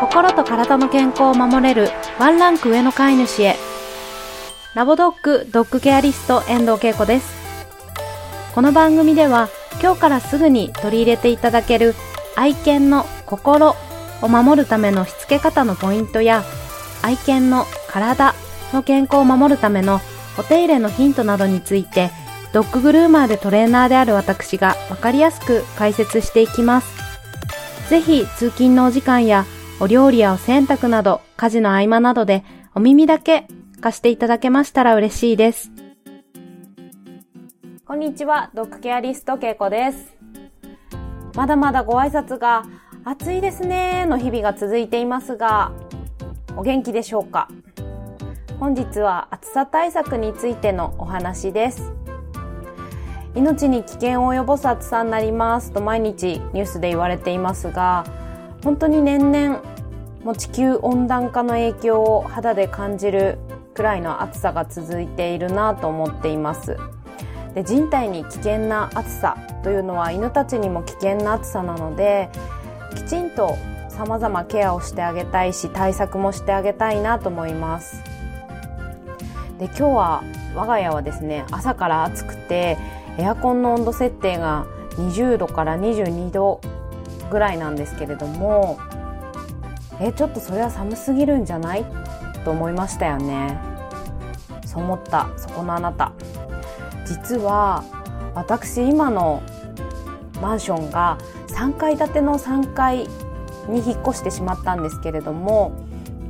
心と体の健康を守れるワンランク上の飼い主へラボドッグドッグケアリスト遠藤恵子ですこの番組では今日からすぐに取り入れていただける愛犬の心を守るためのしつけ方のポイントや愛犬の体の健康を守るためのお手入れのヒントなどについてドッググルーマーでトレーナーである私がわかりやすく解説していきます。ぜひ通勤のお時間やお料理やお洗濯など家事の合間などでお耳だけ貸していただけましたら嬉しいです。こんにちは、ドッグケアリストけいこです。まだまだご挨拶が暑いですねの日々が続いていますが、お元気でしょうか？本日は暑さ対策についてのお話です。命に危険を及ぼす暑さになりますと毎日ニュースで言われていますが、本当に年々もう地球温暖化の影響を肌で感じるくらいの暑さが続いているなと思っています。で人体に危険な暑さというのは犬たちにも危険な暑さなのできちんと様々ケアをしてあげたいし対策もしてあげたいなと思いますで今日は我が家はですね朝から暑くてエアコンの温度設定が20度から22度ぐらいなんですけれどもえちょっとそれは寒すぎるんじゃない？と思いましたよね。そう思った。そこのあなた。実は私今のマンションが3階建ての3階に引っ越してしまったんですけれども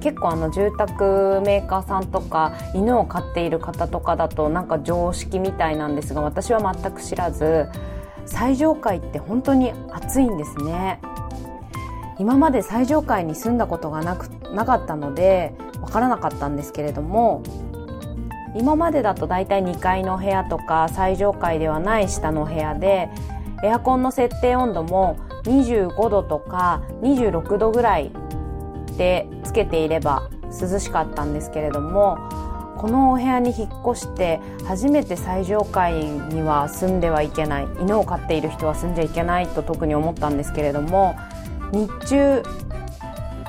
結構あの住宅メーカーさんとか犬を飼っている方とかだとなんか常識みたいなんですが私は全く知らず最上階って本当に暑いんですね。今まで最上階に住んだことがなくなかったのでわからなかったんですけれども今までだと大体2階の部屋とか最上階ではない下の部屋でエアコンの設定温度も25度とか26度ぐらいでつけていれば涼しかったんですけれどもこのお部屋に引っ越して初めて最上階には住んではいけない犬を飼っている人は住んじゃいけないと特に思ったんですけれども日中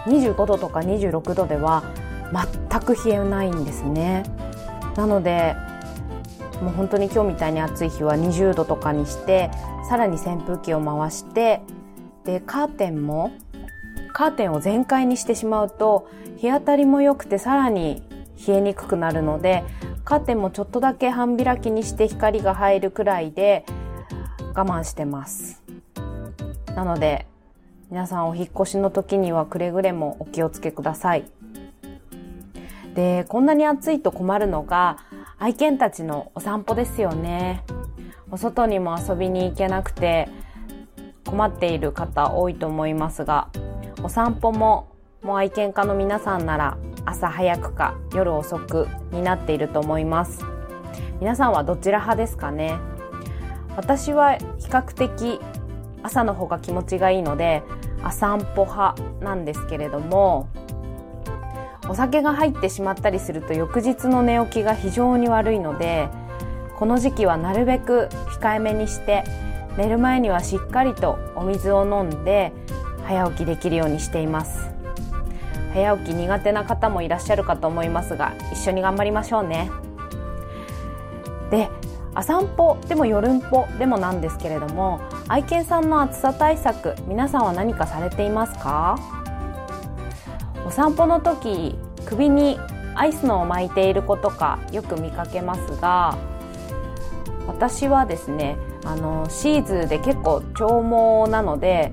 25度とか26度では全く冷えないんですね。なのでもう本当に今日みたいに暑い日は20度とかにしてさらに扇風機を回してでカーテンもカーテンを全開にしてしまうと日当たりも良くてさらに冷えにくくなるのでカーテンもちょっとだけ半開きにして光が入るくらいで我慢してます。なので皆さんお引越しの時にはくれぐれもお気をつけください。でこんなに暑いと困るのが愛犬たちのお散歩ですよね。お外にも遊びに行けなくて困っている方多いと思いますがお散歩ももう愛犬家の皆さんなら朝早くか夜遅くになっていると思います。皆さんはどちら派ですかね？私は比較的朝の方が気持ちがいいので朝散歩派なんですけれどもお酒が入ってしまったりすると翌日の寝起きが非常に悪いのでこの時期はなるべく控えめにして寝る前にはしっかりとお水を飲んで早起きできるようにしています。早起き苦手な方もいらっしゃるかと思いますが一緒に頑張りましょうね。で朝散歩でも夜んぽでもなんですけれども愛犬さんの暑さ対策皆さんは何かされていますか？お散歩の時首にアイスのを巻いている子とかよく見かけますが私はですねあのシーズーで結構長毛なので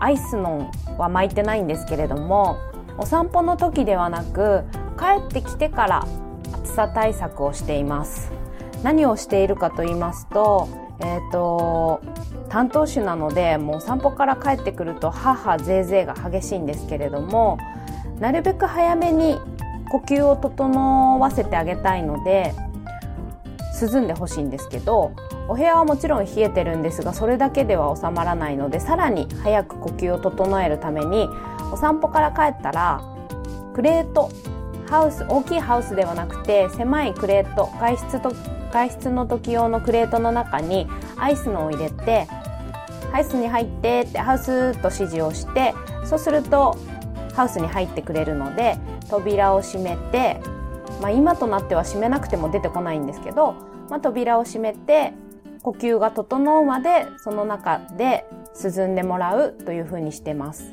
アイスのは巻いてないんですけれどもお散歩の時ではなく帰ってきてから暑さ対策をしています。何をしているかと言いますとえっ、ー、と担当種なのでもう散歩から帰ってくると母ぜいぜいが激しいんですけれどもなるべく早めに呼吸を整わせてあげたいので涼んでほしいんですけどお部屋はもちろん冷えてるんですがそれだけでは収まらないのでさらに早く呼吸を整えるためにお散歩から帰ったらクレートハウス大きいハウスではなくて狭いクレート外出と外出の時用のクレートの中にアイスのを入れてハウスに入ってってハウスと指示をしてそうするとハウスに入ってくれるので扉を閉めて、まあ、今となっては閉めなくても出てこないんですけど、まあ、扉を閉めて呼吸が整うまでその中で涼んでもらうというふうにしてます。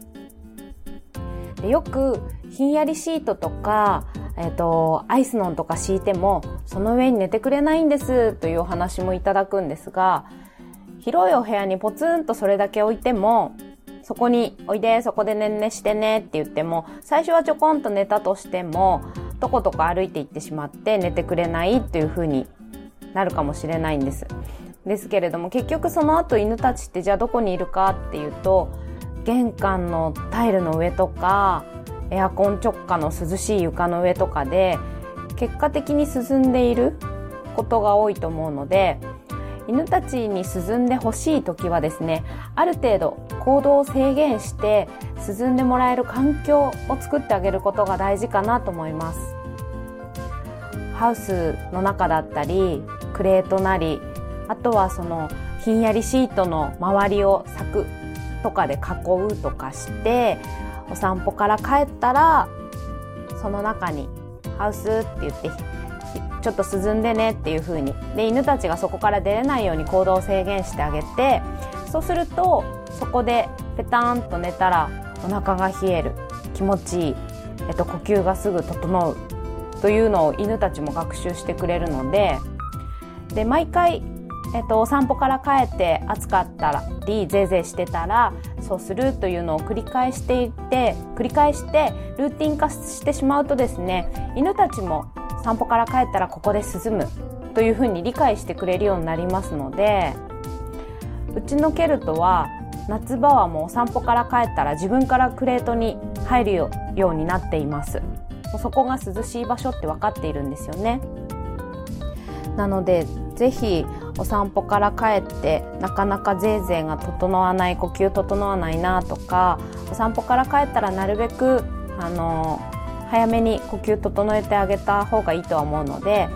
でよくひんやりシートとか、えっ、ー、と、アイスノンとか敷いてもその上に寝てくれないんですというお話もいただくんですが広いお部屋にポツンとそれだけ置いてもそこにおいで、そこでねんねしてねって言っても、最初はちょこんと寝たとしても、とことこ歩いていってしまって寝てくれないっていう風になるかもしれないんです。ですけれども、結局その後犬たちってじゃあどこにいるかっていうと、玄関のタイルの上とか、エアコン直下の涼しい床の上とかで、結果的に進んでいることが多いと思うので、犬たちに涼んでほしい時はですねある程度行動を制限して涼んでもらえる環境を作ってあげることが大事かなと思います。ハウスの中だったりクレートなりあとはそのひんやりシートの周りを柵とかで囲うとかしてお散歩から帰ったらその中にハウスって言ってちょっと涼んでねっていう風にで犬たちがそこから出れないように行動を制限してあげてそうするとそこでペターンと寝たらお腹が冷える。気持ちいい、えっと、呼吸がすぐ整う。というのを犬たちも学習してくれるのでで毎回、えっと、お散歩から帰って暑かったりぜいぜいしてたらそうするというのを繰り返していって繰り返してルーティン化してしまうとですね犬たちも散歩から帰ったらここで涼むというふうに理解してくれるようになりますのでうちのケルトは夏場はもうお散歩から帰ったら自分からクレートに入るようになっています。そこが涼しい場所って分かっているんですよね。なのでぜひお散歩から帰ってなかなかぜいぜいが整わない呼吸整わないなとかお散歩から帰ったらなるべくあの早めに呼吸整えてあげた方がいいとは思うので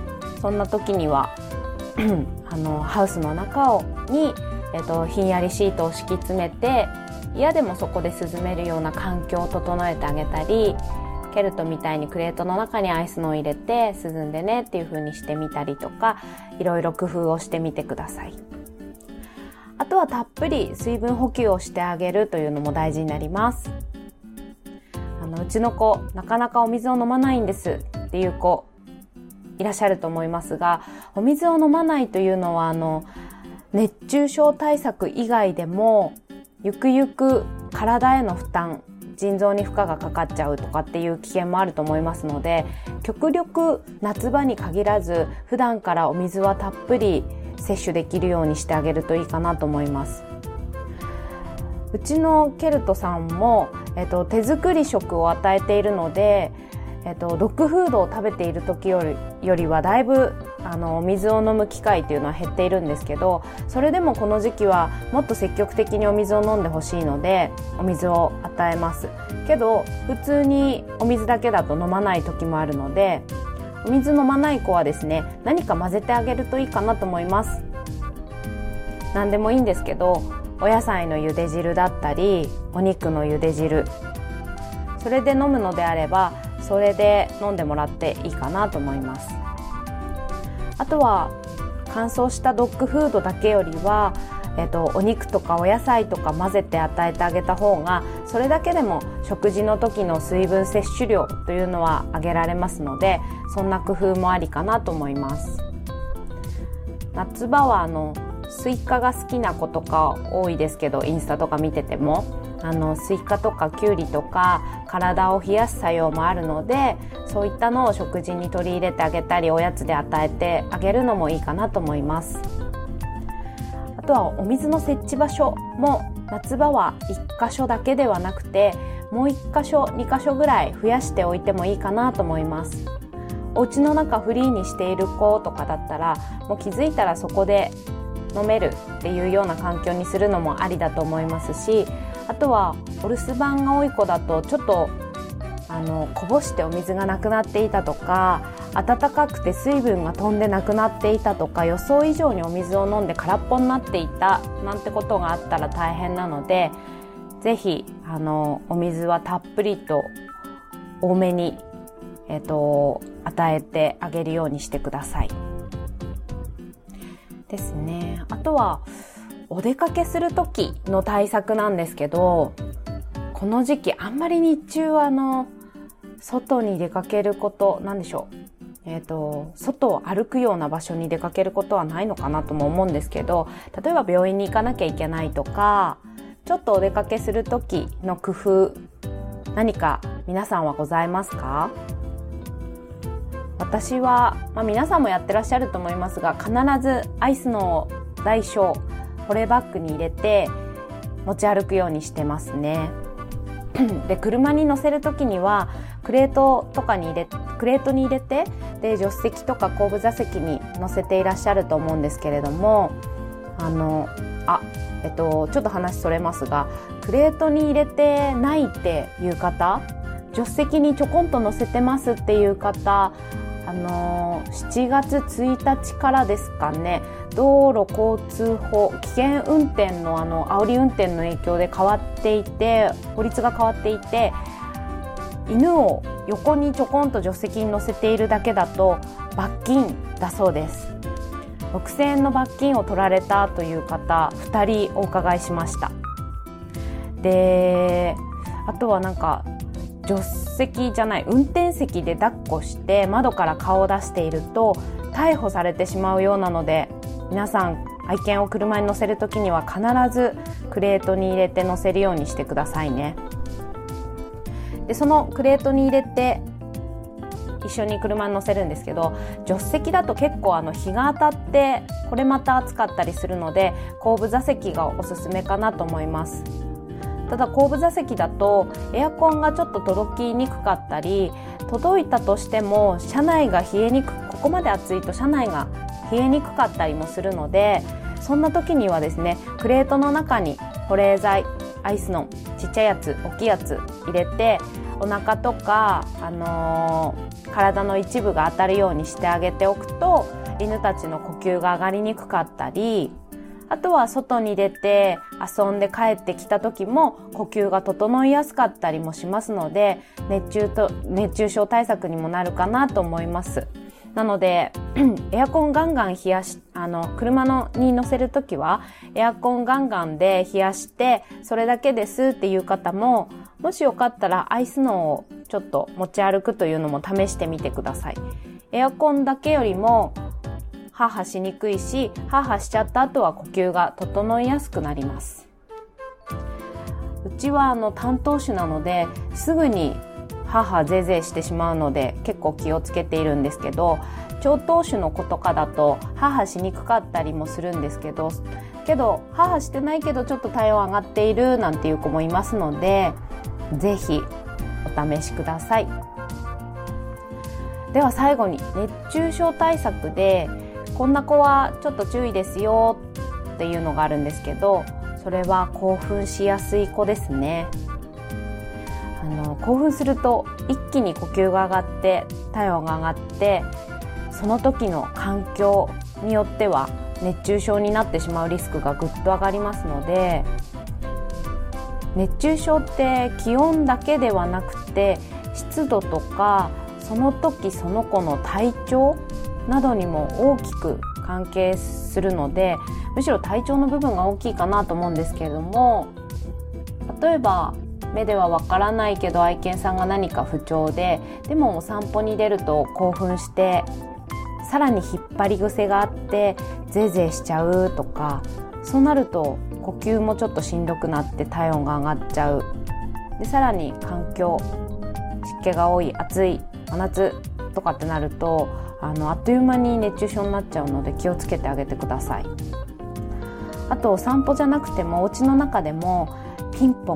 そんな時には あのハウスの中をに、えっと、ひんやりシートを敷き詰めて嫌でもそこで涼めるような環境を整えてあげたりケルトみたいにクレートの中にアイスのを入れて涼んでねっていう風にしてみたりとかいろいろ工夫をしてみてください。あとはたっぷり水分補給をしてあげるというのも大事になります。あのうちの子なかなかお水を飲まないんですっていう子いらっしゃると思いますがお水を飲まないというのはあの熱中症対策以外でもゆくゆく体への負担腎臓に負荷がかかっちゃうとかっていう危険もあると思いますので極力夏場に限らず普段からお水はたっぷり摂取できるようにしてあげるといいかなと思います。うちのケルトさんもえっと、手作り食を与えているので、えっと、ドッグフードを食べている時よりよりはだいぶあの水を飲む機会というのは減っているんですけどそれでもこの時期はもっと積極的にお水を飲んでほしいのでお水を与えます。けど普通にお水だけだと飲まない時もあるのでお水飲まない子はですね何か混ぜてあげるといいかなと思います。何でもいいんですけどお野菜の茹で汁だったりお肉の茹で汁。それで飲むのであればそれで飲んでもらっていいかなと思います。あとは乾燥したドッグフードだけよりは、えっと、お肉とかお野菜とか混ぜて与えてあげた方がそれだけでも食事の時の水分摂取量というのは上げられますのでそんな工夫もありかなと思います。夏場はあのスイカが好きな子とか多いですけどインスタとか見てても。あのスイカとかきゅうりとか体を冷やす作用もあるのでそういったのを食事に取り入れてあげたりおやつで与えてあげるのもいいかなと思います。あとはお水の設置場所も夏場は1箇所だけではなくてもう1箇所2箇所ぐらい増やしておいてもいいかなと思います。お家の中フリーにしている子とかだったらもう気づいたらそこで飲めるっていうような環境にするのもありだと思いますしあとはお留守番が多い子だとちょっとあのこぼしてお水がなくなっていたとか暖かくて水分が飛んでなくなっていたとか予想以上にお水を飲んで空っぽになっていたなんてことがあったら大変なのでぜひあのお水はたっぷりと多めに、えっ、と、与えてあげるようにしてください。ですね。あとは、お出かけする時の対策なんですけど、この時期あんまり日中はあの、外に出かけること、なんでしょう。えっ、ー、と、外を歩くような場所に出かけることはないのかなとも思うんですけど、例えば病院に行かなきゃいけないとか、ちょっとお出かけする時の工夫、何か皆さんはございますか？私は、まあ、皆さんもやってらっしゃると思いますが、必ずアイスの大小、保冷バッグに入れて持ち歩くようにしてますね。で車に乗せる時にはクレートとかに入れクレートに入れてで助手席とか後部座席に乗せていらっしゃると思うんですけれどもあのあえっとちょっと話それますがクレートに入れてないっていう方助手席にちょこんと乗せてますっていう方あの7月1日からですかね道路交通法危険運転のあの煽り運転の影響で変わっていて法律が変わっていて犬を横にちょこんと助手席に乗せているだけだと罰金だそうです。6000円の罰金を取られたという方2人お伺いしました。であとはなんか助手席じゃない運転席で抱っこして窓から顔を出していると逮捕されてしまうようなので皆さん愛犬を車に乗せる時には必ずクレートに入れて乗せるようにしてくださいね。でそのクレートに入れて一緒に車に乗せるんですけど助手席だと結構あの日が当たってこれまた暑かったりするので後部座席がおすすめかなと思います。ただ後部座席だとエアコンがちょっと届きにくかったり届いたとしても車内が冷えにくここまで暑いと車内が冷えにくかったりもするのでそんな時にはですねクレートの中に保冷剤アイスのちっちゃいやつ大きいやつ入れてお腹とか、あのー、体の一部が当たるようにしてあげておくと犬たちの呼吸が上がりにくかったりあとは外に出て遊んで帰ってきた時も呼吸が整いやすかったりもしますので熱中と熱中症対策にもなるかなと思います。なので、エアコンガンガン冷やし、あの、車のに乗せるときは、エアコンガンガンで冷やして、それだけですっていう方も、もしよかったらアイスノをちょっと持ち歩くというのも試してみてください。エアコンだけよりも、ハーハしにくいし、ハーハしちゃった後は呼吸が整いやすくなります。うちはあの担当種なので、すぐに母ぜいぜいしてしまうので結構気をつけているんですけど超糖種の子とかだと母しにくかったりもするんですけどけど母してないけどちょっと体温上がっているなんていう子もいますのでぜひお試しくださいでは最後に熱中症対策でこんな子はちょっと注意ですよっていうのがあるんですけどそれは興奮しやすい子ですね。あの興奮すると一気に呼吸が上がって体温が上がってその時の環境によっては熱中症になってしまうリスクがぐっと上がりますので熱中症って気温だけではなくて湿度とかその時その子の体調などにも大きく関係するのでむしろ体調の部分が大きいかなと思うんですけれども例えば目ではわからないけど愛犬さんが何か不調ででもお散歩に出ると興奮してさらに引っ張り癖があってぜいぜいしちゃうとかそうなると呼吸もちょっとしんどくなって体温が上がっちゃう。でさらに環境湿気が多い暑い真夏とかってなるとあのあっという間に熱中症になっちゃうので気をつけてあげてください。あとお散歩じゃなくてもお家の中でもピンポン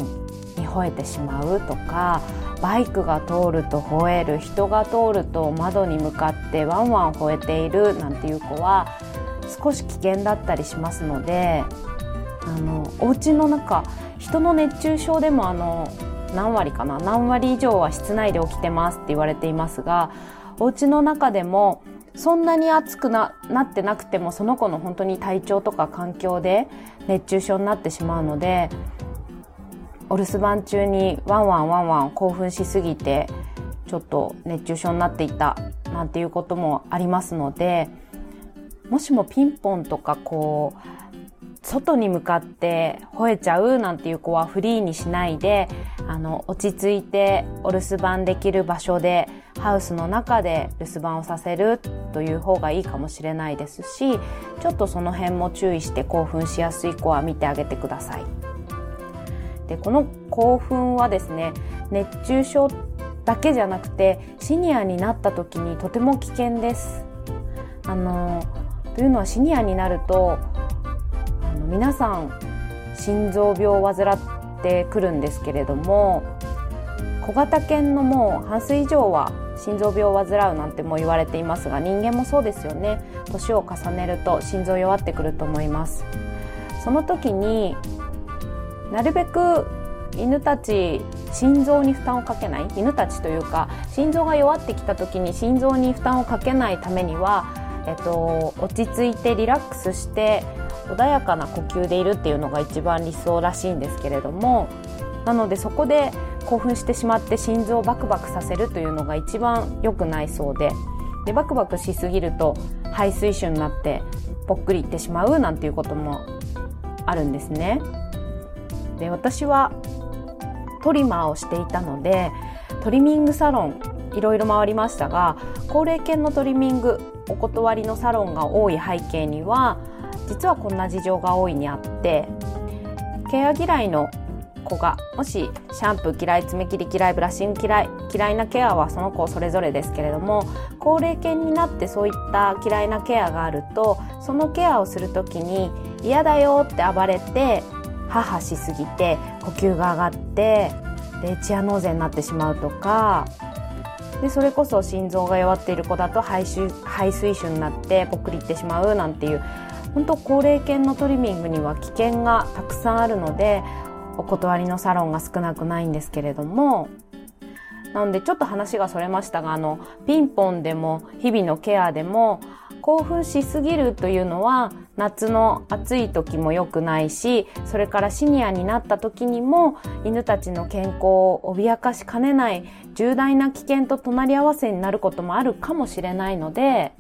に吠えてしまうとかバイクが通ると吠える人が通ると窓に向かってワンワン吠えているなんていう子は少し危険だったりしますのであのお家の中人の熱中症でもあの何割かな何割以上は室内で起きてますって言われていますがお家の中でもそんなに暑くなってなくてもその子の本当に体調とか環境で熱中症になってしまうのでお留守番中にワンワンワンワン興奮しすぎてちょっと熱中症になっていたなんていうこともありますのでもしもピンポンとかこう外に向かって吠えちゃうなんていう子はフリーにしないであの落ち着いてお留守番できる場所でハウスの中で留守番をさせるという方がいいかもしれないですしちょっとその辺も注意して興奮しやすい子は見てあげてください。でこの興奮はですね熱中症だけじゃなくてシニアになった時にとても危険です。あのというのはシニアになるとの皆さん心臓病を患ってくるんですけれども小型犬のもう半数以上は心臓病を患うなんても言われていますが人間もそうですよね。年を重ねると心臓弱ってくると思います。その時になるべく犬たち心臓に負担をかけない犬たちというか心臓が弱ってきた時に心臓に負担をかけないためには、えっと、落ち着いてリラックスして穏やかな呼吸でいるっていうのが一番理想らしいんですけれどもなのでそこで興奮してしまって心臓をバクバクさせるというのが一番良くないそうででバクバクしすぎると肺水腫になってぽっくりいってしまうなんていうこともあるんですね。で私はトリマーをしていたのでトリミングサロンいろいろ回りましたが高齢犬のトリミングお断りのサロンが多い背景には実はこんな事情が大いにあってケア嫌いの子がもしシャンプー嫌い爪切り嫌いブラッシング嫌い嫌いなケアはその子それぞれですけれども高齢犬になってそういった嫌いなケアがあるとそのケアをする時に嫌だよって暴れて母しすぎて呼吸が上がってでチアノーゼになってしまうとかでそれこそ心臓が弱っている子だと肺肺水腫になってぽっくりいってしまうなんていう本当高齢犬のトリミングには危険がたくさんあるのでお断りのサロンが少なくないんですけれども。なのでちょっと話がそれましたがあのピンポンでも日々のケアでも興奮しすぎるというのは夏の暑い時も良くないしそれからシニアになった時にも犬たちの健康を脅かしかねない重大な危険と隣り合わせになることもあるかもしれないので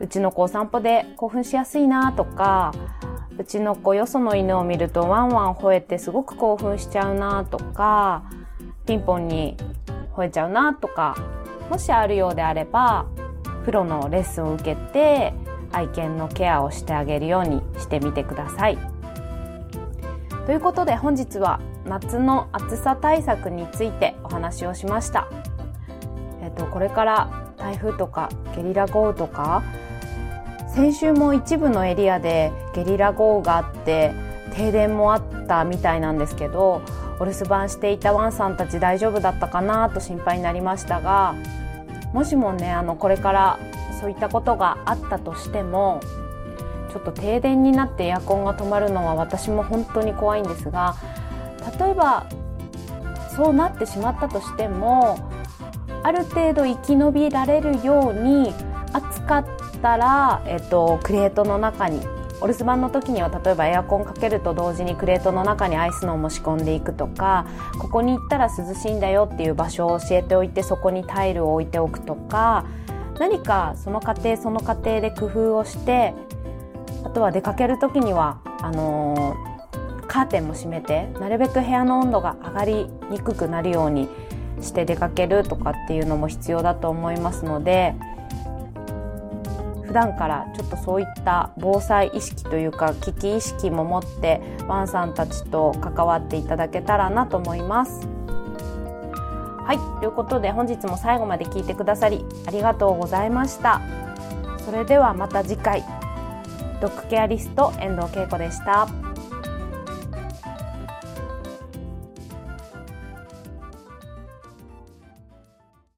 うちの子お散歩で興奮しやすいなとかうちの子よその犬を見るとワンワン吠えてすごく興奮しちゃうなとかピンポンに吠えちゃうなとかもしあるようであればプロのレッスンを受けて愛犬のケアをしてあげるようにしてみてください。ということで本日は夏の暑さ対策についてお話をしました。えっと、これから台風とかゲリラ豪雨とか先週も一部のエリアでゲリラ豪雨があって停電もあったみたいなんですけどお留守番していたワンさんたち大丈夫だったかなと心配になりましたがもしもねあのこれからそういったことがあったとしてもちょっと停電になってエアコンが止まるのは私も本当に怖いんですが例えばそうなってしまったとしてもある程度生き延びられるように暑かったら、えっと、クレートの中にお留守番の時には例えばエアコンかけると同時にクレートの中にアイスのも仕込んでいくとかここに行ったら涼しいんだよっていう場所を教えておいてそこにタイルを置いておくとか何かその過程その過程で工夫をしてあとは出かける時にはあのー、カーテンも閉めてなるべく部屋の温度が上がりにくくなるようにして出かけるとかっていうのも必要だと思いますので普段からちょっとそういった防災意識というか危機意識も持ってワンさんたちと関わっていただけたらなと思います。はい、ということで本日も最後まで聞いてくださりありがとうございました。それではまた次回。ドッグケアリスト遠藤恵子でした。